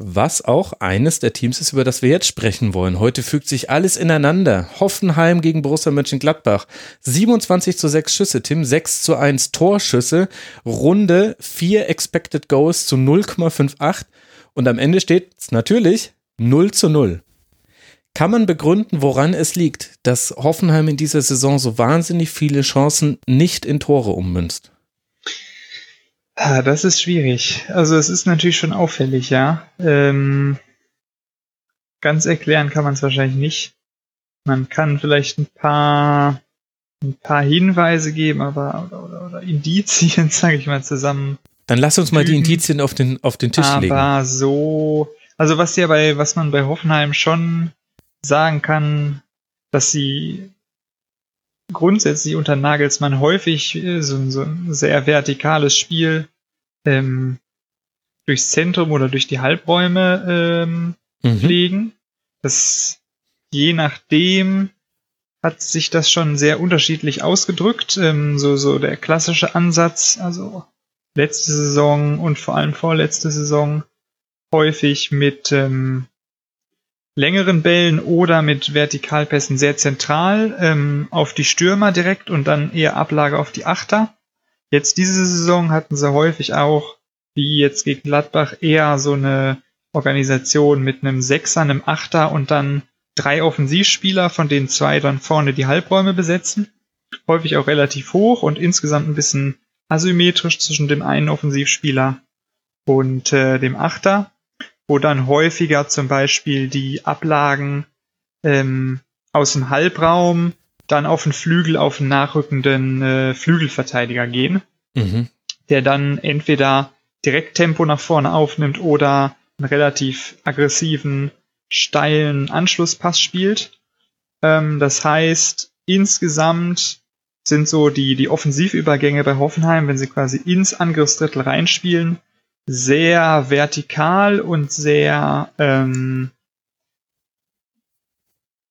was auch eines der Teams ist, über das wir jetzt sprechen wollen. Heute fügt sich alles ineinander. Hoffenheim gegen Borussia Mönchengladbach. 27 zu 6 Schüsse, Tim, 6 zu 1 Torschüsse, Runde 4 Expected Goals zu 0,58 und am Ende steht natürlich 0 zu 0. Kann man begründen, woran es liegt, dass Hoffenheim in dieser Saison so wahnsinnig viele Chancen nicht in Tore ummünzt? Ah, das ist schwierig. Also es ist natürlich schon auffällig, ja. Ähm, ganz erklären kann man es wahrscheinlich nicht. Man kann vielleicht ein paar ein paar Hinweise geben, aber oder, oder, oder Indizien, sage ich mal, zusammen. Dann lass uns mal die Indizien auf den auf den Tisch aber legen. Aber so, also was ja bei was man bei Hoffenheim schon sagen kann, dass sie grundsätzlich unter Nagelsmann häufig äh, so, so ein sehr vertikales Spiel ähm, durchs Zentrum oder durch die Halbräume ähm, mhm. pflegen. Das je nachdem hat sich das schon sehr unterschiedlich ausgedrückt. Ähm, so, so der klassische Ansatz, also letzte Saison und vor allem vorletzte Saison häufig mit ähm, längeren Bällen oder mit Vertikalpässen sehr zentral ähm, auf die Stürmer direkt und dann eher Ablage auf die Achter. Jetzt diese Saison hatten sie häufig auch, wie jetzt gegen Gladbach, eher so eine Organisation mit einem Sechser, einem Achter und dann drei Offensivspieler, von denen zwei dann vorne die Halbräume besetzen. Häufig auch relativ hoch und insgesamt ein bisschen asymmetrisch zwischen dem einen Offensivspieler und äh, dem Achter wo dann häufiger zum Beispiel die Ablagen ähm, aus dem Halbraum dann auf den Flügel, auf den nachrückenden äh, Flügelverteidiger gehen, mhm. der dann entweder direkt Tempo nach vorne aufnimmt oder einen relativ aggressiven, steilen Anschlusspass spielt. Ähm, das heißt, insgesamt sind so die, die Offensivübergänge bei Hoffenheim, wenn sie quasi ins Angriffsdrittel reinspielen, sehr vertikal und sehr, ähm,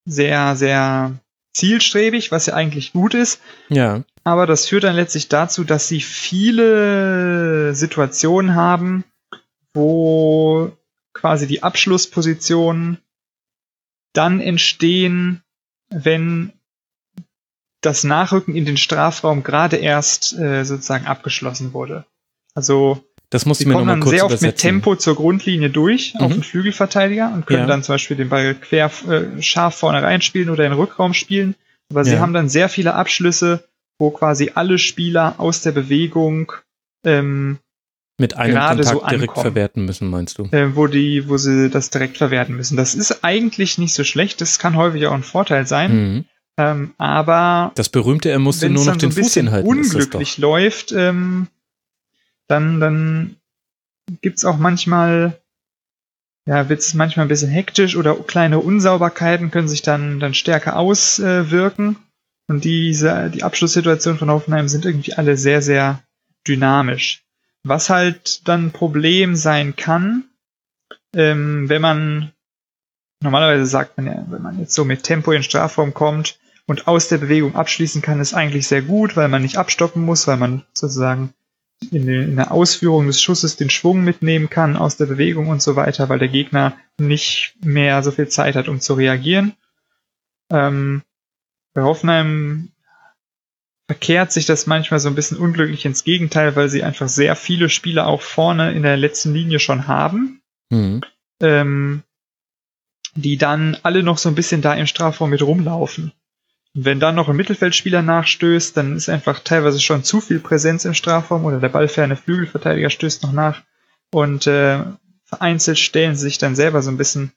sehr, sehr zielstrebig, was ja eigentlich gut ist. Ja. Aber das führt dann letztlich dazu, dass sie viele Situationen haben, wo quasi die Abschlusspositionen dann entstehen, wenn das Nachrücken in den Strafraum gerade erst äh, sozusagen abgeschlossen wurde. Also das muss ich mir nochmal kurz sehr oft mit Tempo zur Grundlinie durch mhm. auf den Flügelverteidiger und können ja. dann zum Beispiel den Ball quer äh, scharf vorne reinspielen oder in den Rückraum spielen. Aber ja. sie haben dann sehr viele Abschlüsse, wo quasi alle Spieler aus der Bewegung ähm, mit einem Kontakt so direkt verwerten müssen, meinst du? Äh, wo die, wo sie das direkt verwerten müssen. Das ist eigentlich nicht so schlecht. Das kann häufig auch ein Vorteil sein. Mhm. Ähm, aber das berühmte, er musste nur noch den so Fuß hinhalten. Unglücklich läuft, ähm, dann, dann gibt's auch manchmal, ja, wird's manchmal ein bisschen hektisch oder kleine Unsauberkeiten können sich dann, dann stärker auswirken. Und diese, die Abschlusssituationen von Hoffenheim sind irgendwie alle sehr, sehr dynamisch. Was halt dann ein Problem sein kann, ähm, wenn man, normalerweise sagt man ja, wenn man jetzt so mit Tempo in Strafraum kommt und aus der Bewegung abschließen kann, ist eigentlich sehr gut, weil man nicht abstoppen muss, weil man sozusagen in, in der Ausführung des Schusses den Schwung mitnehmen kann aus der Bewegung und so weiter, weil der Gegner nicht mehr so viel Zeit hat, um zu reagieren. Ähm, bei Hoffenheim verkehrt sich das manchmal so ein bisschen unglücklich ins Gegenteil, weil sie einfach sehr viele Spieler auch vorne in der letzten Linie schon haben. Mhm. Ähm, die dann alle noch so ein bisschen da im Strafraum mit rumlaufen. Wenn dann noch ein Mittelfeldspieler nachstößt, dann ist einfach teilweise schon zu viel Präsenz im Strafraum oder der ballferne Flügelverteidiger stößt noch nach und äh, vereinzelt stellen sie sich dann selber so ein bisschen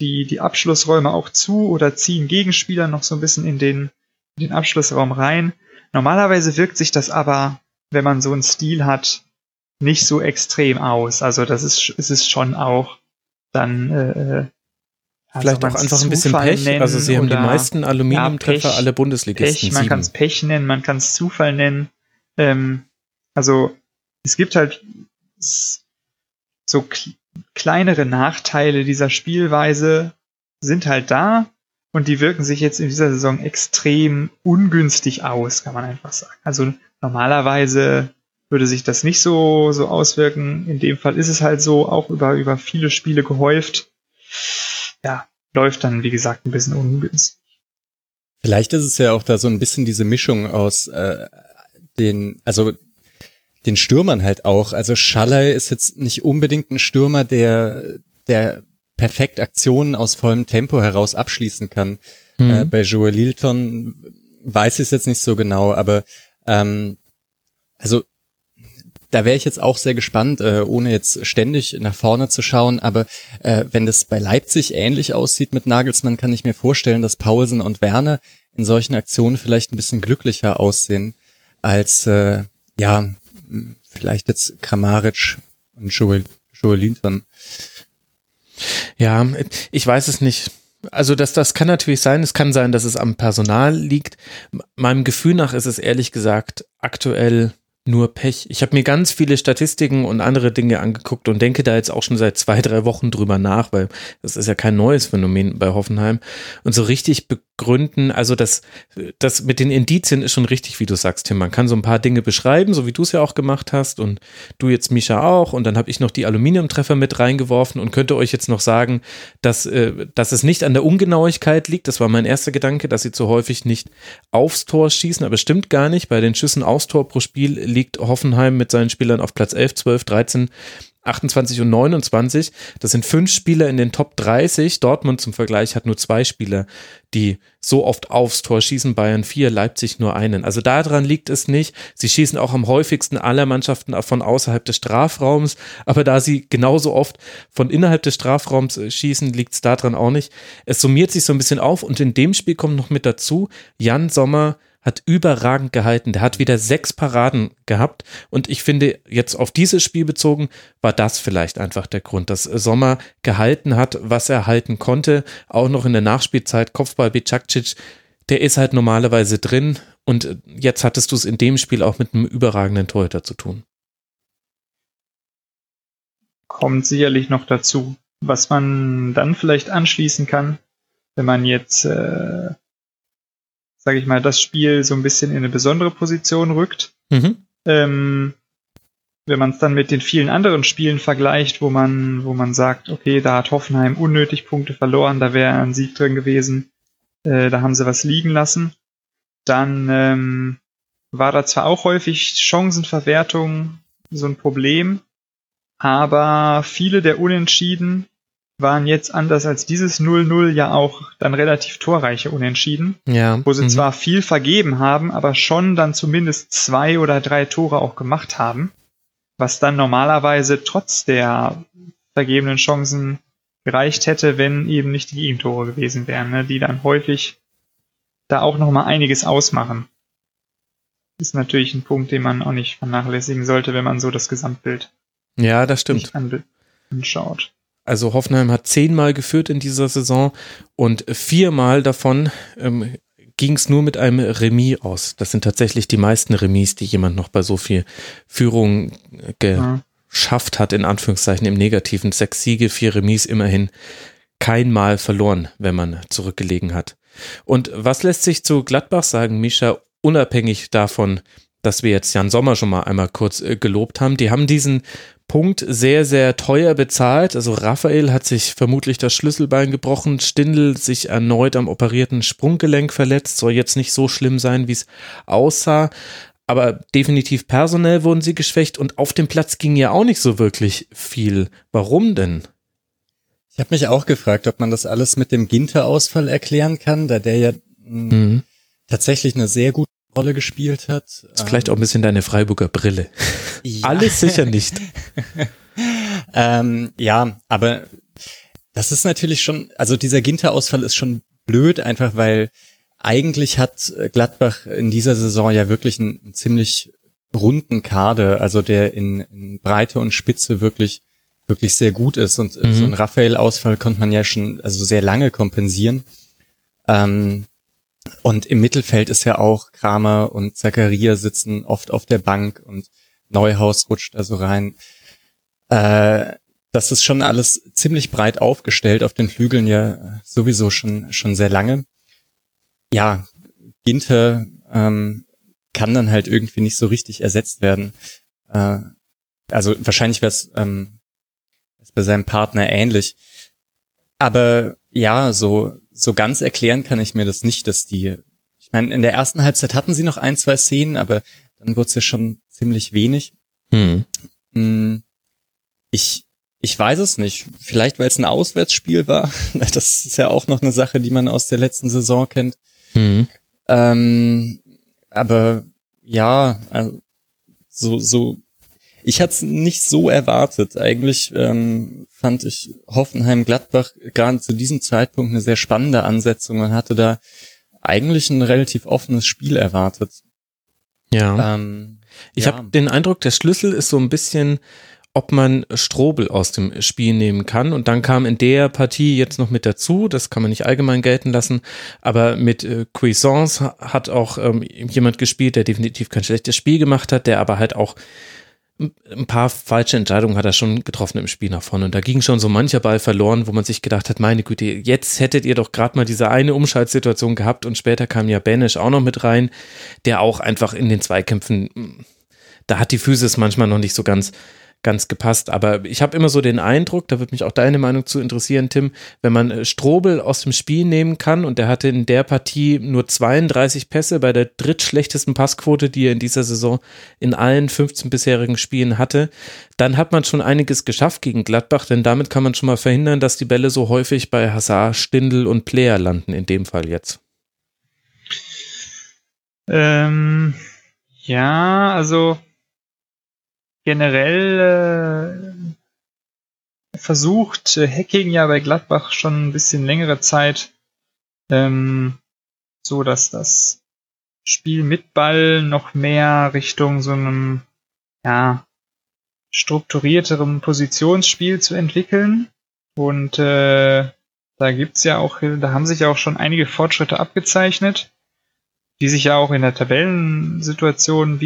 die, die Abschlussräume auch zu oder ziehen Gegenspieler noch so ein bisschen in den, in den Abschlussraum rein. Normalerweise wirkt sich das aber, wenn man so einen Stil hat, nicht so extrem aus. Also das ist, es ist schon auch dann äh, äh Vielleicht auch einfach ein bisschen Pech. Also sie haben die meisten Aluminiumtreffer ja, aller Bundesligisten. Pech, man kann es Pech nennen, man kann es Zufall nennen. Ähm, also es gibt halt so kleinere Nachteile dieser Spielweise sind halt da und die wirken sich jetzt in dieser Saison extrem ungünstig aus, kann man einfach sagen. Also normalerweise würde sich das nicht so, so auswirken. In dem Fall ist es halt so, auch über, über viele Spiele gehäuft ja, läuft dann, wie gesagt, ein bisschen ungünstig. Vielleicht ist es ja auch da so ein bisschen diese Mischung aus äh, den, also den Stürmern halt auch. Also Schaller ist jetzt nicht unbedingt ein Stürmer, der, der perfekt Aktionen aus vollem Tempo heraus abschließen kann. Mhm. Äh, bei Joel Lilton weiß ich es jetzt nicht so genau, aber ähm, also da wäre ich jetzt auch sehr gespannt, äh, ohne jetzt ständig nach vorne zu schauen. Aber äh, wenn das bei Leipzig ähnlich aussieht mit Nagelsmann, kann ich mir vorstellen, dass Paulsen und Werner in solchen Aktionen vielleicht ein bisschen glücklicher aussehen als äh, ja vielleicht jetzt Kramaric und Joel, Joel Linton. Ja, ich weiß es nicht. Also das, das kann natürlich sein. Es kann sein, dass es am Personal liegt. Meinem Gefühl nach ist es ehrlich gesagt aktuell nur Pech. Ich habe mir ganz viele Statistiken und andere Dinge angeguckt und denke da jetzt auch schon seit zwei, drei Wochen drüber nach, weil das ist ja kein neues Phänomen bei Hoffenheim. Und so richtig begründen, also das, das mit den Indizien ist schon richtig, wie du sagst, Tim. Man kann so ein paar Dinge beschreiben, so wie du es ja auch gemacht hast und du jetzt, Misha, auch. Und dann habe ich noch die Aluminiumtreffer mit reingeworfen und könnte euch jetzt noch sagen, dass, äh, dass es nicht an der Ungenauigkeit liegt. Das war mein erster Gedanke, dass sie zu häufig nicht aufs Tor schießen, aber stimmt gar nicht. Bei den Schüssen aufs Tor pro Spiel liegt Hoffenheim mit seinen Spielern auf Platz 11, 12, 13, 28 und 29. Das sind fünf Spieler in den Top 30. Dortmund zum Vergleich hat nur zwei Spieler, die so oft aufs Tor schießen. Bayern vier, Leipzig nur einen. Also daran liegt es nicht. Sie schießen auch am häufigsten aller Mannschaften von außerhalb des Strafraums. Aber da sie genauso oft von innerhalb des Strafraums äh, schießen, liegt es daran auch nicht. Es summiert sich so ein bisschen auf. Und in dem Spiel kommt noch mit dazu, Jan Sommer hat überragend gehalten. Der hat wieder sechs Paraden gehabt. Und ich finde, jetzt auf dieses Spiel bezogen, war das vielleicht einfach der Grund, dass Sommer gehalten hat, was er halten konnte. Auch noch in der Nachspielzeit, Kopfball Bicakcic, der ist halt normalerweise drin. Und jetzt hattest du es in dem Spiel auch mit einem überragenden Torhüter zu tun. Kommt sicherlich noch dazu. Was man dann vielleicht anschließen kann, wenn man jetzt äh, sage ich mal, das Spiel so ein bisschen in eine besondere Position rückt. Mhm. Ähm, wenn man es dann mit den vielen anderen Spielen vergleicht, wo man, wo man sagt, okay, da hat Hoffenheim unnötig Punkte verloren, da wäre ein Sieg drin gewesen, äh, da haben sie was liegen lassen, dann ähm, war da zwar auch häufig Chancenverwertung so ein Problem, aber viele der Unentschieden waren jetzt anders als dieses 0-0 ja auch dann relativ torreiche Unentschieden, ja. wo sie mhm. zwar viel vergeben haben, aber schon dann zumindest zwei oder drei Tore auch gemacht haben, was dann normalerweise trotz der vergebenen Chancen gereicht hätte, wenn eben nicht die Gegentore gewesen wären, ne, die dann häufig da auch noch mal einiges ausmachen. Ist natürlich ein Punkt, den man auch nicht vernachlässigen sollte, wenn man so das Gesamtbild ja, das stimmt. anschaut. Also Hoffenheim hat zehnmal geführt in dieser Saison und viermal davon ähm, ging es nur mit einem Remis aus. Das sind tatsächlich die meisten Remis, die jemand noch bei so viel Führung geschafft hat, in Anführungszeichen im Negativen. Sechs Siege, vier Remis immerhin. Kein Mal verloren, wenn man zurückgelegen hat. Und was lässt sich zu Gladbach sagen, Misha, unabhängig davon, dass wir jetzt Jan Sommer schon mal einmal kurz äh, gelobt haben. Die haben diesen Punkt sehr, sehr teuer bezahlt. Also Raphael hat sich vermutlich das Schlüsselbein gebrochen, Stindl sich erneut am operierten Sprunggelenk verletzt, soll jetzt nicht so schlimm sein, wie es aussah. Aber definitiv personell wurden sie geschwächt und auf dem Platz ging ja auch nicht so wirklich viel. Warum denn? Ich habe mich auch gefragt, ob man das alles mit dem Ginter-Ausfall erklären kann, da der ja mh, Mhm. tatsächlich eine sehr gute Rolle gespielt hat. Ist vielleicht auch ein bisschen deine Freiburger Brille. Ja. Alles sicher nicht. Ähm, ja, aber das ist natürlich schon, also dieser Ginter-Ausfall ist schon blöd, einfach weil eigentlich hat Gladbach in dieser Saison ja wirklich einen, einen ziemlich runden Kader, also der in, in Breite und Spitze wirklich wirklich sehr gut ist und Mhm. so ein Raphael-Ausfall konnte man ja schon also sehr lange kompensieren. Ähm, und im Mittelfeld ist ja auch Kramer und Zakaria sitzen oft auf der Bank und Neuhaus rutscht also rein. Äh, das ist schon alles ziemlich breit aufgestellt, auf den Flügeln ja sowieso schon, schon sehr lange. Ja, Ginter ähm, kann dann halt irgendwie nicht so richtig ersetzt werden. Äh, also wahrscheinlich wäre es ähm, bei seinem Partner ähnlich. Aber ja, so, so ganz erklären kann ich mir das nicht, dass die, ich meine, in der ersten Halbzeit hatten sie noch ein, zwei Szenen, aber dann wurde es ja schon ziemlich wenig. Hm. Hm, Ich, ich weiß es nicht. Vielleicht, weil es ein Auswärtsspiel war. Das ist ja auch noch eine Sache, die man aus der letzten Saison kennt. Hm. Ähm, aber ja, also, so, so, ich hatte es nicht so erwartet. Eigentlich ähm, fand ich Hoffenheim-Gladbach gerade zu diesem Zeitpunkt eine sehr spannende Ansetzung. Man hatte da eigentlich ein relativ offenes Spiel erwartet. Ja. Ähm, Ich ja. habe den Eindruck, der Schlüssel ist so ein bisschen, ob man Strobel aus dem Spiel nehmen kann. Und dann kam in der Partie jetzt noch mit dazu, das kann man nicht allgemein gelten lassen, aber mit äh, Cuisance hat auch ähm, jemand gespielt, der definitiv kein schlechtes Spiel gemacht hat, der aber halt auch ein- paar falsche Entscheidungen hat er schon getroffen im Spiel nach vorne. Und da ging schon so mancher Ball verloren, wo man sich gedacht hat, meine Güte, jetzt hättet ihr doch gerade mal diese eine Umschaltsituation gehabt und später kam ja Banish auch noch mit rein, der auch einfach in den Zweikämpfen mm, da hat die Physis manchmal noch nicht so ganz ganz gepasst, aber ich habe immer so den Eindruck, da würde mich auch deine Meinung zu interessieren, Tim, wenn man äh, Strobel aus dem Spiel nehmen kann und der hatte in der Partie nur 32 Pässe bei der drittschlechtesten Passquote, die er in dieser Saison in allen 15 bisherigen Spielen hatte, dann hat man schon einiges geschafft gegen Gladbach, denn damit kann man schon mal verhindern, dass die Bälle so häufig bei Hazard, Stindl und Player landen, in dem Fall jetzt. Ähm, ja, also generell äh, versucht äh, Hacking ja bei Gladbach schon ein bisschen längere Zeit ähm, so, dass das Spiel mit Ball noch mehr Richtung so einem ja strukturierterem Positionsspiel zu entwickeln. Und äh, da gibt's ja auch, da haben sich ja auch schon einige Fortschritte abgezeichnet die sich ja auch in der Tabellensituation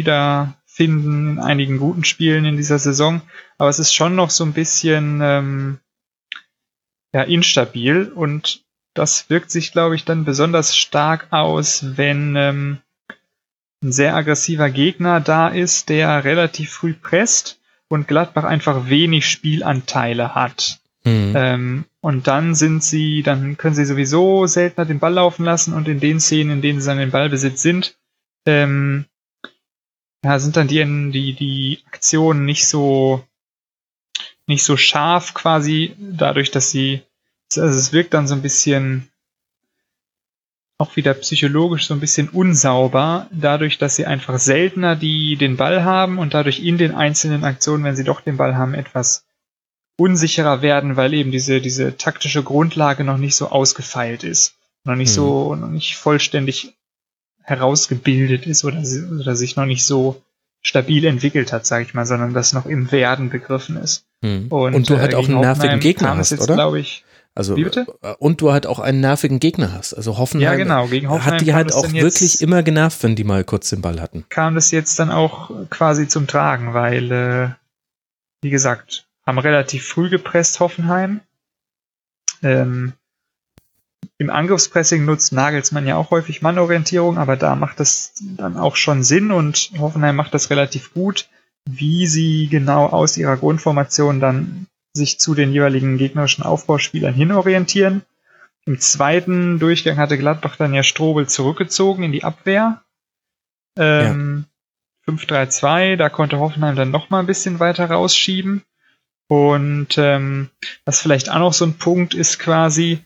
wiederfinden in einigen guten Spielen in dieser Saison. Aber es ist schon noch so ein bisschen ähm, ja, instabil und das wirkt sich, glaube ich, dann besonders stark aus, wenn ähm, ein sehr aggressiver Gegner da ist, der relativ früh presst und Gladbach einfach wenig Spielanteile hat. Hm. Ähm, und dann sind sie, dann können sie sowieso seltener den Ball laufen lassen und in den Szenen, in denen sie dann im Ballbesitz sind, ähm, ja, sind dann die, die, die Aktionen nicht so, nicht so scharf quasi, dadurch, dass sie, also es wirkt dann so ein bisschen, auch wieder psychologisch so ein bisschen unsauber, dadurch, dass sie einfach seltener die den Ball haben und dadurch in den einzelnen Aktionen, wenn sie doch den Ball haben, etwas unsicherer werden, weil eben diese, diese taktische Grundlage noch nicht so ausgefeilt ist. Noch nicht Mhm. so, noch nicht vollständig herausgebildet ist oder, oder sich noch nicht so stabil entwickelt hat, sage ich mal, sondern das noch im Werden begriffen ist. Hm. Und, Und, du äh, halt auch einen nervigen Gegner hast, jetzt, oder? ich. Also, äh, Und du halt auch einen nervigen Gegner hast. Also Hoffenheim Ja, genau. Gegen Hoffenheim hat die halt auch wirklich immer genervt, wenn die mal kurz den Ball hatten. kam das jetzt dann auch quasi zum Tragen, weil, äh, wie gesagt, haben relativ früh gepresst Hoffenheim. Ähm, Im Angriffspressing nutzt Nagelsmann ja auch häufig Mannorientierung, aber da macht das dann auch schon Sinn und Hoffenheim macht das relativ gut, wie sie genau aus ihrer Grundformation dann sich zu den jeweiligen gegnerischen Aufbauspielern hinorientieren. Im zweiten Durchgang hatte Gladbach dann ja Strobel zurückgezogen in die Abwehr. Ähm, 5-3-2, da konnte Hoffenheim dann noch mal ein bisschen weiter rausschieben. Und ähm, was vielleicht auch noch so ein Punkt ist quasi,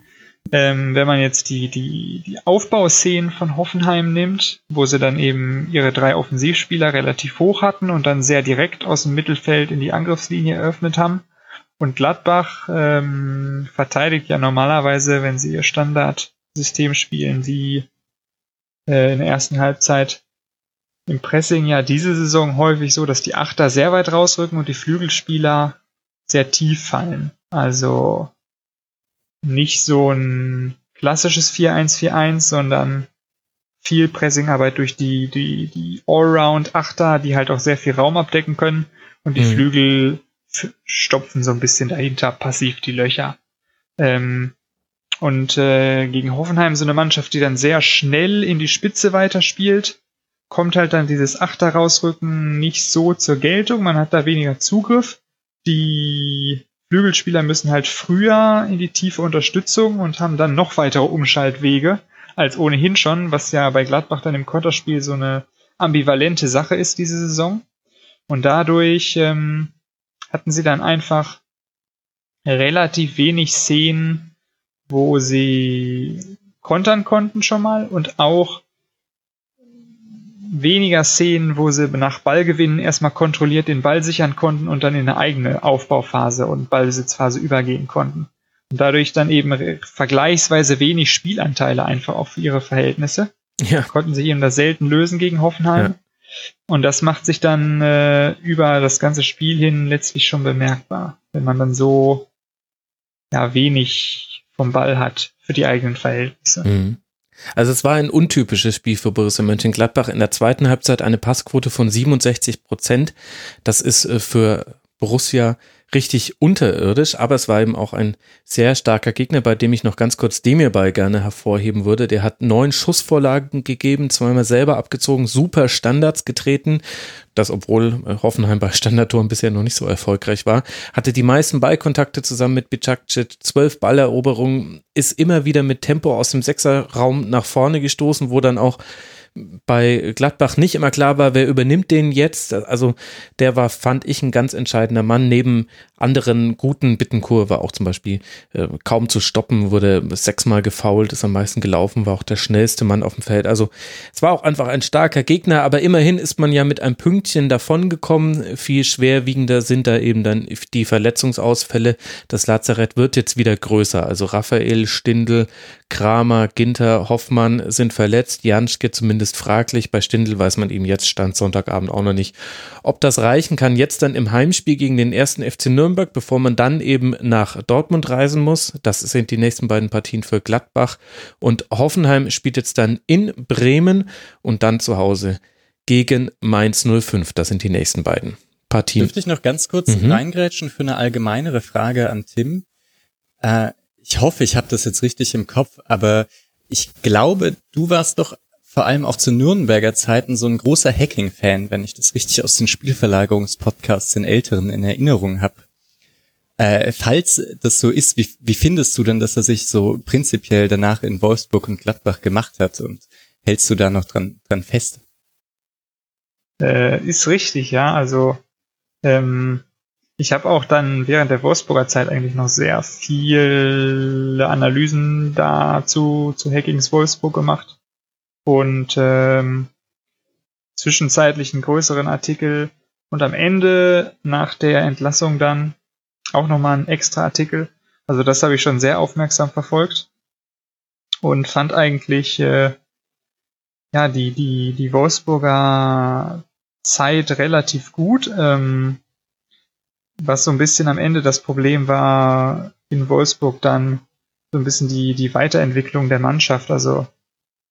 ähm, wenn man jetzt die, die, die Aufbauszenen von Hoffenheim nimmt, wo sie dann eben ihre drei Offensivspieler relativ hoch hatten und dann sehr direkt aus dem Mittelfeld in die Angriffslinie eröffnet haben. Und Gladbach ähm, verteidigt ja normalerweise, wenn sie ihr Standardsystem spielen, die äh, in der ersten Halbzeit im Pressing ja diese Saison häufig so, dass die Achter sehr weit rausrücken und die Flügelspieler sehr tief fallen. Also nicht so ein klassisches 4-1-4-1, sondern viel Pressingarbeit durch die, die, die Allround-Achter, die halt auch sehr viel Raum abdecken können und die mhm. Flügel stopfen so ein bisschen dahinter passiv die Löcher. Ähm, und äh, gegen Hoffenheim so eine Mannschaft, die dann sehr schnell in die Spitze weiterspielt, kommt halt dann dieses Achter rausrücken nicht so zur Geltung. Man hat da weniger Zugriff. Die Flügelspieler müssen halt früher in die tiefe Unterstützung und haben dann noch weitere Umschaltwege als ohnehin schon, was ja bei Gladbach dann im Konterspiel so eine ambivalente Sache ist diese Saison. Und dadurch ähm, hatten sie dann einfach relativ wenig Szenen, wo sie kontern konnten schon mal und auch weniger Szenen, wo sie nach Ballgewinnen erstmal kontrolliert den Ball sichern konnten und dann in eine eigene Aufbauphase und Ballbesitzphase übergehen konnten. Und dadurch dann eben vergleichsweise wenig Spielanteile einfach auch für ihre Verhältnisse. Ja. Konnten sich eben da selten lösen gegen Hoffenheim. Ja. Und das macht sich dann äh, über das ganze Spiel hin letztlich schon bemerkbar, wenn man dann so ja wenig vom Ball hat für die eigenen Verhältnisse. Mhm. Also es war ein untypisches Spiel für Borussia Mönchengladbach. In der zweiten Halbzeit eine Passquote von 67 Prozent. Das ist äh, für Borussia richtig unterirdisch, aber es war eben auch ein sehr starker Gegner, bei dem ich noch ganz kurz Demirbay gerne hervorheben würde. Der hat neun Schussvorlagen gegeben, zweimal selber abgezogen, super Standards getreten. Das, obwohl äh, Hoffenheim bei Standardtoren bisher noch nicht so erfolgreich war, hatte die meisten Ballkontakte zusammen mit Bicakcic, zwölf Balleroberungen, ist immer wieder mit Tempo aus dem Sechserraum nach vorne gestoßen, wo dann auch bei Gladbach nicht immer klar war, wer übernimmt den jetzt. Also der war, fand ich, ein ganz entscheidender Mann. Neben anderen guten Bittenkur war auch zum Beispiel äh, kaum zu stoppen, wurde sechsmal gefault, ist am meisten gelaufen, war auch der schnellste Mann auf dem Feld. Also es war auch einfach ein starker Gegner, aber immerhin ist man ja mit einem Pünktchen davongekommen. Viel schwerwiegender sind da eben dann die Verletzungsausfälle. Das Lazarett wird jetzt wieder größer. Also Raphael, Stindl, Kramer, Ginter, Hoffmann sind verletzt. Janschke zumindest fraglich. Bei Stindl weiß man eben jetzt Stand Sonntagabend auch noch nicht, ob das reichen kann. Jetzt dann im Heimspiel gegen den ersten FC Nürnberg, bevor man dann eben nach Dortmund reisen muss. Das sind die nächsten beiden Partien für Gladbach. Und Hoffenheim spielt jetzt dann in Bremen und dann zu Hause gegen Mainz 05. Das sind die nächsten beiden Partien. Dürfte ich noch ganz kurz mhm. reingrätschen für eine allgemeinere Frage an Tim? Äh, ich hoffe, ich habe das jetzt richtig im Kopf, aber ich glaube, du warst doch vor allem auch zu Nürnberger Zeiten so ein großer Hacking-Fan, wenn ich das richtig aus den Spielverlagerungspodcasts den Älteren in Erinnerung habe. Äh, falls das so ist, wie, wie findest du denn, dass er sich so prinzipiell danach in Wolfsburg und Gladbach gemacht hat und hältst du da noch dran, dran fest? Äh, ist richtig, ja. Also ähm, ich habe auch dann während der Wolfsburger Zeit eigentlich noch sehr viele Analysen dazu zu Hackings Wolfsburg gemacht und ähm, zwischenzeitlich einen größeren Artikel und am Ende nach der Entlassung dann auch nochmal einen extra Artikel. Also das habe ich schon sehr aufmerksam verfolgt und fand eigentlich äh, ja die die die Wolfsburger Zeit relativ gut. Ähm, was so ein bisschen am Ende das Problem war in Wolfsburg dann so ein bisschen die, die Weiterentwicklung der Mannschaft. Also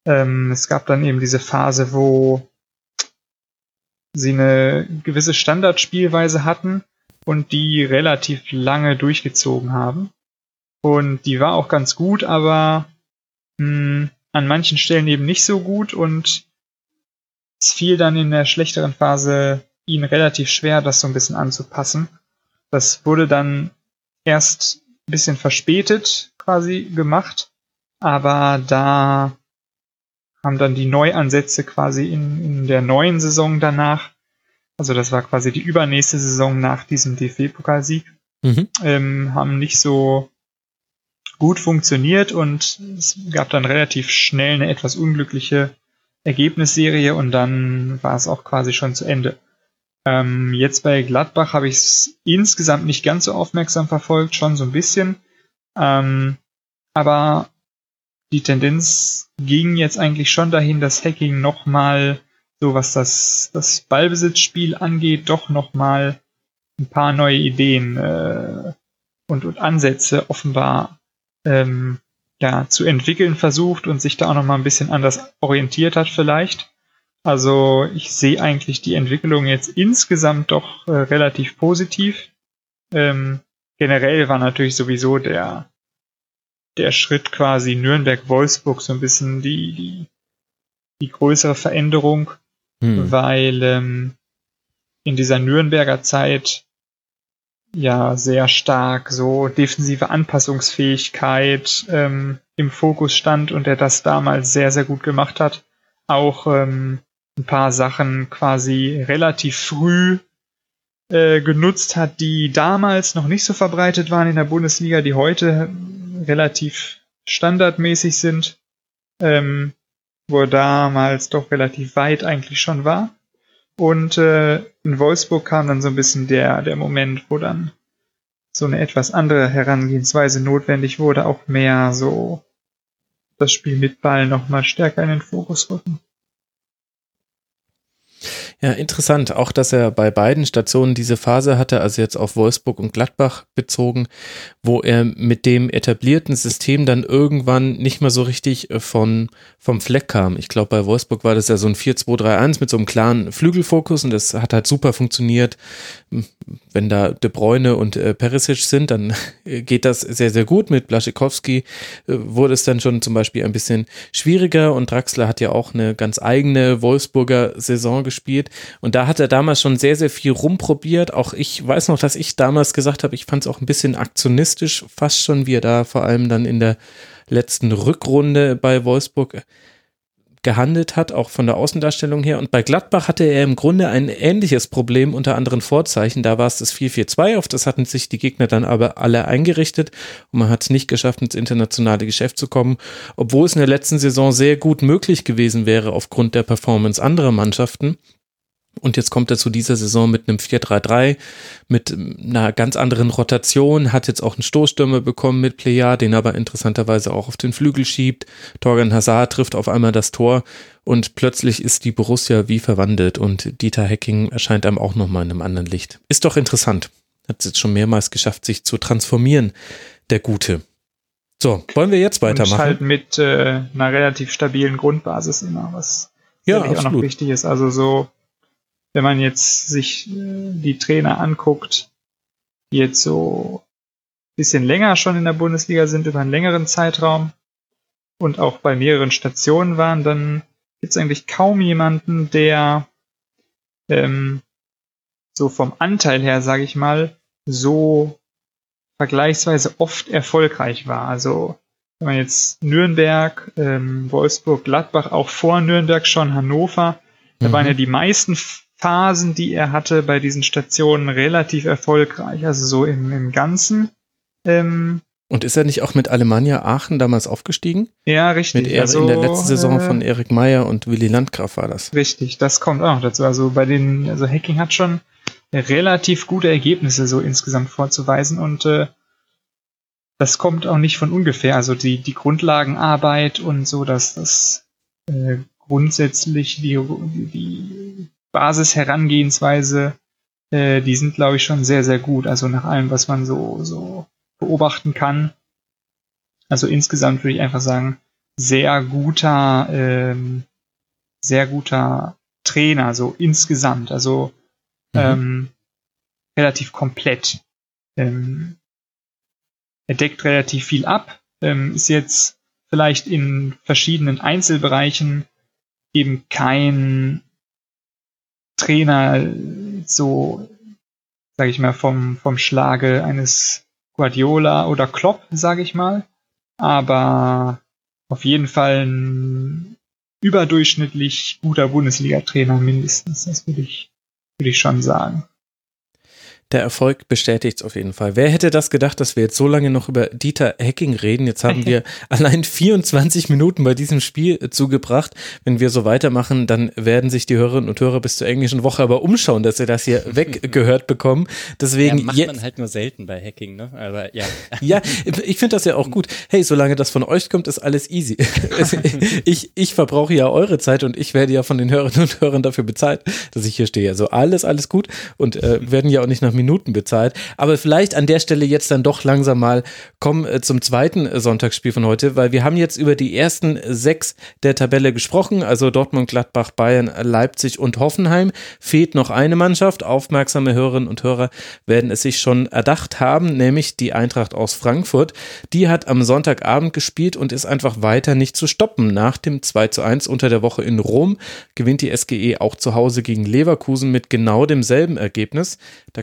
ähm, es gab dann eben diese Phase, wo sie eine gewisse Standardspielweise hatten und die relativ lange durchgezogen haben. Und die war auch ganz gut, aber mh, hm, an manchen Stellen eben nicht so gut und es fiel dann in der schlechteren Phase ihnen relativ schwer, das so ein bisschen anzupassen. Das wurde dann erst ein bisschen verspätet quasi gemacht, aber da haben dann die Neuansätze quasi in, in der neuen Saison danach, also das war quasi die übernächste Saison nach diesem DFB-Pokalsieg, mhm. ähm, haben nicht so gut funktioniert und es gab dann relativ schnell eine etwas unglückliche Ergebnisserie und dann war es auch quasi schon zu Ende. Ähm, jetzt bei Gladbach habe ich es insgesamt nicht ganz so aufmerksam verfolgt, schon so ein bisschen. Ähm, aber die Tendenz ging jetzt eigentlich schon dahin, dass Hacking nochmal, so was das, das Ballbesitzspiel angeht, doch nochmal ein paar neue Ideen äh, und, und Ansätze offenbar ähm, ja, zu entwickeln versucht und sich da auch nochmal ein bisschen anders orientiert hat vielleicht. Also ich sehe eigentlich die Entwicklung jetzt insgesamt doch äh, relativ positiv. Ähm, generell war natürlich sowieso der, der Schritt quasi Nürnberg-Wolfsburg so ein bisschen die, die, die größere Veränderung, hm. weil ähm, in dieser Nürnberger Zeit ja sehr stark so defensive Anpassungsfähigkeit ähm, im Fokus stand und er das damals sehr, sehr gut gemacht hat. Auch ähm, ein paar Sachen quasi relativ früh äh, genutzt hat, die damals noch nicht so verbreitet waren in der Bundesliga, die heute relativ standardmäßig sind, ähm, wo er damals doch relativ weit eigentlich schon war. Und äh, in Wolfsburg kam dann so ein bisschen der, der Moment, wo dann so eine etwas andere Herangehensweise notwendig wurde, auch mehr so das Spiel mit Ball nochmal stärker in den Fokus rücken. Ja, interessant. Auch, dass er bei beiden Stationen diese Phase hatte, also jetzt auf Wolfsburg und Gladbach bezogen, wo er mit dem etablierten System dann irgendwann nicht mehr so richtig äh, von, vom Fleck kam. Ich glaube, bei Wolfsburg war das ja so ein 4-2-3-1 mit so einem klaren Flügelfokus und das hat halt super funktioniert. Wenn da De Bruyne und äh, Perisic sind, dann geht das sehr, sehr gut. Mit Blaschikowski äh, wurde es dann schon zum Beispiel ein bisschen schwieriger und Draxler hat ja auch eine ganz eigene Wolfsburger Saison gespielt geht. Und da hat er damals schon sehr, sehr viel rumprobiert. Auch ich weiß noch, dass ich damals gesagt habe, ich fand es auch ein bisschen aktionistisch, fast schon, wie er da vor allem dann in der letzten Rückrunde bei Wolfsburg gehandelt hat, auch von der Außendarstellung her. Und bei Gladbach hatte er im Grunde ein ähnliches Problem unter anderen Vorzeichen. Da war es das 4-4-2, auf das hatten sich die Gegner dann aber alle eingerichtet und man hat es nicht geschafft, ins internationale Geschäft zu kommen, obwohl es in der letzten Saison sehr gut möglich gewesen wäre aufgrund der Performance anderer Mannschaften. Und jetzt kommt er zu dieser Saison mit einem 4-3-3, mit einer ganz anderen Rotation, hat jetzt auch einen Stoßstürmer bekommen mit Plea, den aber interessanterweise auch auf den Flügel schiebt. Torgan Hazard trifft auf einmal das Tor und plötzlich ist die Borussia wie verwandelt und Dieter Hecking erscheint einem auch nochmal in einem anderen Licht. Ist doch interessant. Hat es jetzt schon mehrmals geschafft, sich zu transformieren, der Gute. So, wollen wir jetzt weitermachen? Und halt mit äh, einer relativ stabilen Grundbasis immer, was ja, auch noch wichtig ist. Also so wenn man jetzt sich äh, die Trainer anguckt, die jetzt so ein bisschen länger schon in der Bundesliga sind, über einen längeren Zeitraum und auch bei mehreren Stationen waren, dann gibt es eigentlich kaum jemanden, der ähm, so vom Anteil her, sage ich mal, so vergleichsweise oft erfolgreich war. Also wenn man jetzt Nürnberg, ähm, Wolfsburg, Gladbach, auch vor Nürnberg schon Hannover, da waren mhm. ja die meisten Phasen, die er hatte bei diesen Stationen, relativ erfolgreich. Also so im, im Ganzen. Ähm, und ist er nicht auch mit Alemannia Aachen damals aufgestiegen? Ja, richtig. Mit also, in der letzten Saison äh, von Erik Meyer und Willy Landgraf war das. Richtig, das kommt auch noch dazu. Also bei den, also Hacking hat schon relativ gute Ergebnisse so insgesamt vorzuweisen und äh, das kommt auch nicht von ungefähr. Also die, die Grundlagenarbeit und so, dass das äh, grundsätzlich die, die Basisherangehensweise, äh, die sind, glaube ich, schon sehr, sehr gut. Also nach allem, was man so, so beobachten kann. Also insgesamt würde ich einfach sagen, sehr guter, ähm, sehr guter Trainer, so insgesamt. Also mhm. ähm, relativ komplett. Ähm, er deckt relativ viel ab, ähm, ist jetzt vielleicht in verschiedenen Einzelbereichen eben kein Trainer so, sage ich mal, vom, vom Schlage eines Guardiola oder Klopp, sage ich mal. Aber auf jeden Fall ein überdurchschnittlich guter Bundesliga-Trainer mindestens. Das würde ich, würde ich schon sagen. Der Erfolg bestätigt es auf jeden Fall. Wer hätte das gedacht, dass wir jetzt so lange noch über Dieter Hecking reden? Jetzt haben wir allein 24 Minuten bei diesem Spiel zugebracht. Wenn wir so weitermachen, dann werden sich die Hörerinnen und Hörer bis zur englischen Woche aber umschauen, dass sie das hier weggehört bekommen. Deswegen ja, macht man halt nur selten bei Hacking, ne? Aber ja. Ja, ich finde das ja auch gut. Hey, solange das von euch kommt, ist alles easy. ich, ich verbrauche ja eure Zeit und ich werde ja von den Hörerinnen und Hörern dafür bezahlt, dass ich hier stehe. Also alles, alles gut und äh, werden ja auch nicht nach Minuten bezahlt. Aber vielleicht an der Stelle jetzt dann doch langsam mal kommen äh, zum zweiten äh, Sonntagsspiel von heute, weil wir haben jetzt über die ersten sechs der Tabelle gesprochen, also Dortmund, Gladbach, Bayern, Leipzig und Hoffenheim. Fehlt noch eine Mannschaft. Aufmerksame Hörerinnen und Hörer werden es sich schon erdacht haben, nämlich die Eintracht aus Frankfurt. Die hat am Sonntagabend gespielt und ist einfach weiter nicht zu stoppen. Nach dem 2 zu 1 unter der Woche in Rom gewinnt die SGE auch zu Hause gegen Leverkusen mit genau demselben Ergebnis. Der